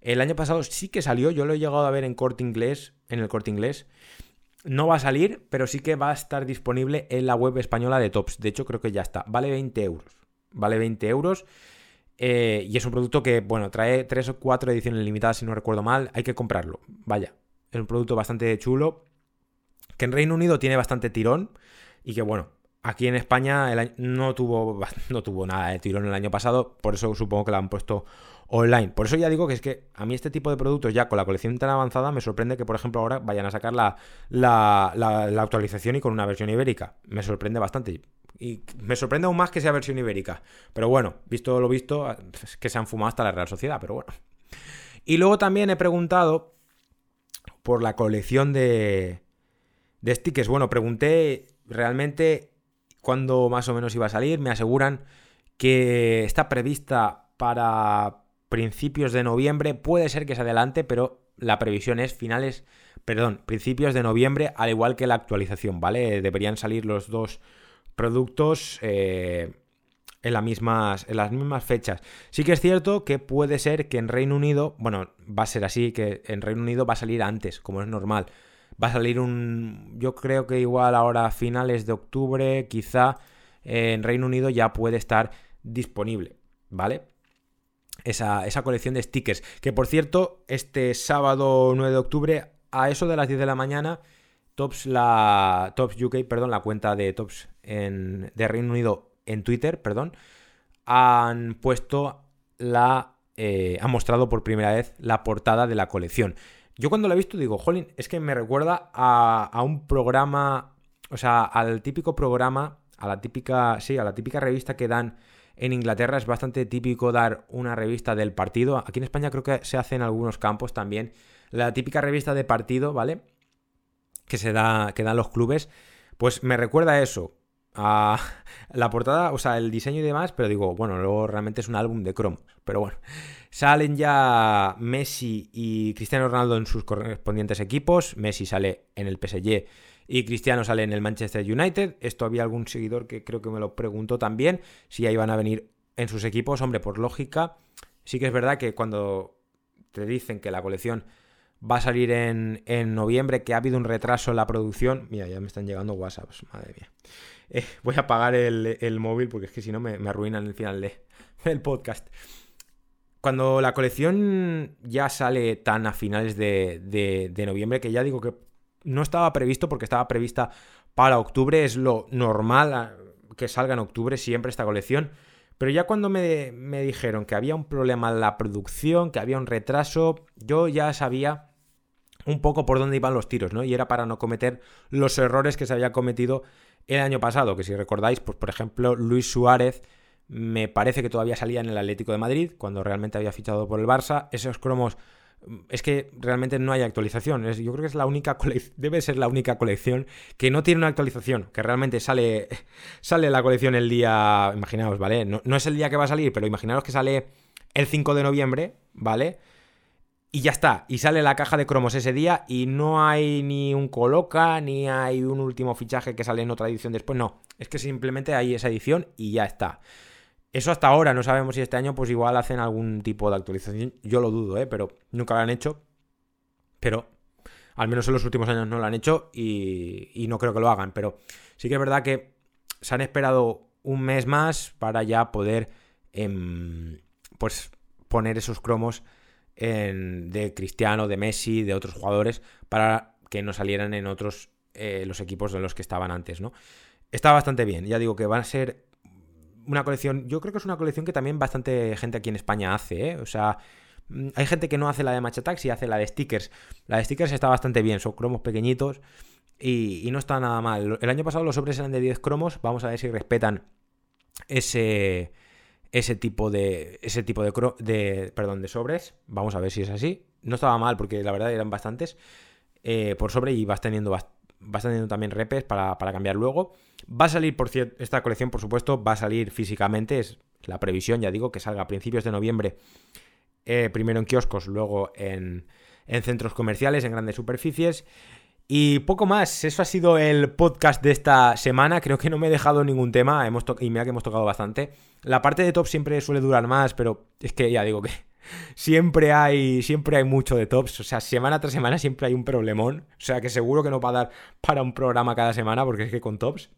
El año pasado sí que salió. Yo lo he llegado a ver en corte inglés. En el corte inglés. No va a salir, pero sí que va a estar disponible en la web española de Tops. De hecho, creo que ya está. Vale 20 euros. Vale 20 euros. Eh, y es un producto que, bueno, trae 3 o 4 ediciones limitadas, si no recuerdo mal. Hay que comprarlo. Vaya. Es un producto bastante chulo. Que en Reino Unido tiene bastante tirón. Y que, bueno, aquí en España no, tuvo, no tuvo nada de tirón el año pasado. Por eso supongo que lo han puesto online. Por eso ya digo que es que a mí este tipo de productos ya con la colección tan avanzada me sorprende que por ejemplo ahora vayan a sacar la, la, actualización y con una versión ibérica. Me sorprende bastante. Y me sorprende aún más que sea versión ibérica. Pero bueno, visto lo visto, es que se han fumado hasta la Real Sociedad, pero bueno. Y luego también he preguntado por la colección de, de stickers. Bueno, pregunté realmente cuándo más o menos iba a salir. Me aseguran que está prevista para principios de noviembre. Puede ser que se adelante, pero la previsión es finales, perdón, principios de noviembre, al igual que la actualización, ¿vale? Deberían salir los dos productos eh, en, las mismas, en las mismas fechas. Sí que es cierto que puede ser que en Reino Unido, bueno, va a ser así, que en Reino Unido va a salir antes, como es normal. Va a salir un, yo creo que igual ahora finales de octubre, quizá en Reino Unido ya puede estar disponible, ¿vale? Esa, colección de stickers. Que por cierto, este sábado 9 de octubre, a eso de las 10 de la mañana, Tops, la, Tops UK, perdón, la cuenta de Tops en, de Reino Unido en Twitter, perdón, han puesto la. Eh, han mostrado por primera vez la portada de la colección. Yo cuando la he visto digo, jolín, es que me recuerda a, a un programa, o sea, al típico programa, a la típica, sí, a la típica revista que dan en Inglaterra es bastante típico dar una revista del partido. Aquí en España creo que se hace en algunos campos también. La típica revista de partido, ¿vale? Que se da, que dan los clubes. Pues me recuerda a eso. A la portada, o sea, el diseño y demás, pero digo, bueno, luego realmente es un álbum de cromos. Pero bueno, salen ya Messi y Cristiano Ronaldo en sus correspondientes equipos. Messi sale en el PSG y Cristiano sale en el Manchester United. Esto había algún seguidor que creo que me lo preguntó también, si ahí van a venir en sus equipos. Hombre, por lógica, sí que es verdad que cuando te dicen que la colección va a salir en, noviembre, que ha habido un retraso en la producción. Mira, ya me están llegando WhatsApps, madre mía. Eh, voy a apagar el, móvil porque es que si no me, arruinan el final de, del podcast. Cuando la colección ya sale tan a finales de, de noviembre, que ya digo que no estaba previsto porque estaba prevista para octubre, es lo normal ah, que salga en octubre siempre esta colección. Pero ya cuando me, dijeron que había un problema en la producción, que había un retraso, yo ya sabía un poco por dónde iban los tiros, ¿no? Y era para no cometer los errores que se había cometido el año pasado, que si recordáis, pues por ejemplo, Luis Suárez me parece que todavía salía en el Atlético de Madrid, cuando realmente había fichado por el Barça, esos cromos es que realmente no hay actualización. yo creo que es la única debe ser la única colección que no tiene una actualización, que realmente sale, sale la colección el día, imaginaos, ¿vale? No, es el día que va a salir, pero imaginaos que sale el 5 de noviembre, ¿vale? Y ya está, y sale la caja de cromos ese día y no hay ni un coloca, ni hay un último fichaje que sale en otra edición después, no, es que simplemente hay esa edición y ya está. Eso hasta ahora, no sabemos si este año pues igual hacen algún tipo de actualización. Yo lo dudo, ¿eh? pero nunca lo han hecho. Pero al menos en los últimos años no lo han hecho y, no creo que lo hagan. Pero sí que es verdad que se han esperado un mes más para ya poder em, pues poner esos cromos de Cristiano, de Messi, de otros jugadores para que no salieran en otros eh, los equipos de los que estaban antes, ¿no? Está bastante bien, ya digo que van a ser una colección, yo creo que es una colección que también bastante gente aquí en España hace, ¿eh? O sea, mm, hay gente que no hace la de Match y hace la de stickers. La de stickers está bastante bien, son cromos pequeñitos y, no está nada mal. El año pasado los sobres eran de 10 cromos, vamos a ver si respetan ese ese tipo de ese tipo de, de perdón de sobres vamos a ver si es así no estaba mal porque la verdad eran bastantes eh, por sobre y vas teniendo vas teniendo también repes para, para cambiar luego Va a salir, por cierto, esta colección, por supuesto, va a salir físicamente, es la previsión, ya digo, que salga a principios de noviembre, eh, primero en kioscos, luego en, centros comerciales, en grandes superficies. Y poco más, eso ha sido el podcast de esta semana. Creo que no me he dejado ningún tema hemos y mira que hemos tocado bastante. La parte de top siempre suele durar más, pero es que ya digo que siempre hay, siempre hay mucho de tops. O sea, semana tras semana siempre hay un problemón. O sea, que seguro que no va a dar para un programa cada semana, porque es que con tops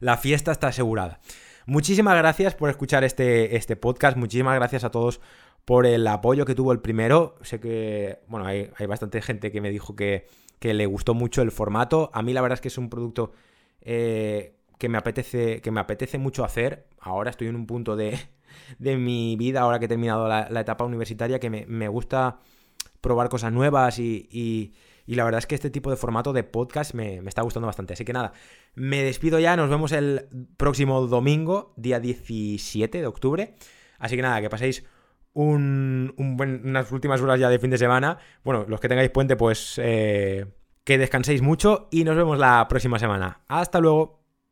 la fiesta está asegurada. Muchísimas gracias por escuchar este, este podcast. Muchísimas gracias a todos por el apoyo que tuvo el primero. Sé que, bueno, hay, hay bastante gente que me dijo que que le gustó mucho el formato. A mí la verdad es que es un producto eh, que, me apetece, que me apetece mucho hacer. Ahora estoy en un punto de, de mi vida, ahora que he terminado la, etapa universitaria, que me, gusta probar cosas nuevas y, y, la verdad es que este tipo de formato de podcast me, me, está gustando bastante. Así que nada, me despido ya, nos vemos el próximo domingo, día 17 de octubre. Así que nada, que paséis un, unas últimas horas ya de fin de semana. Bueno, los que tengáis puente, pues eh, que descanséis mucho y nos vemos la próxima semana. Hasta luego.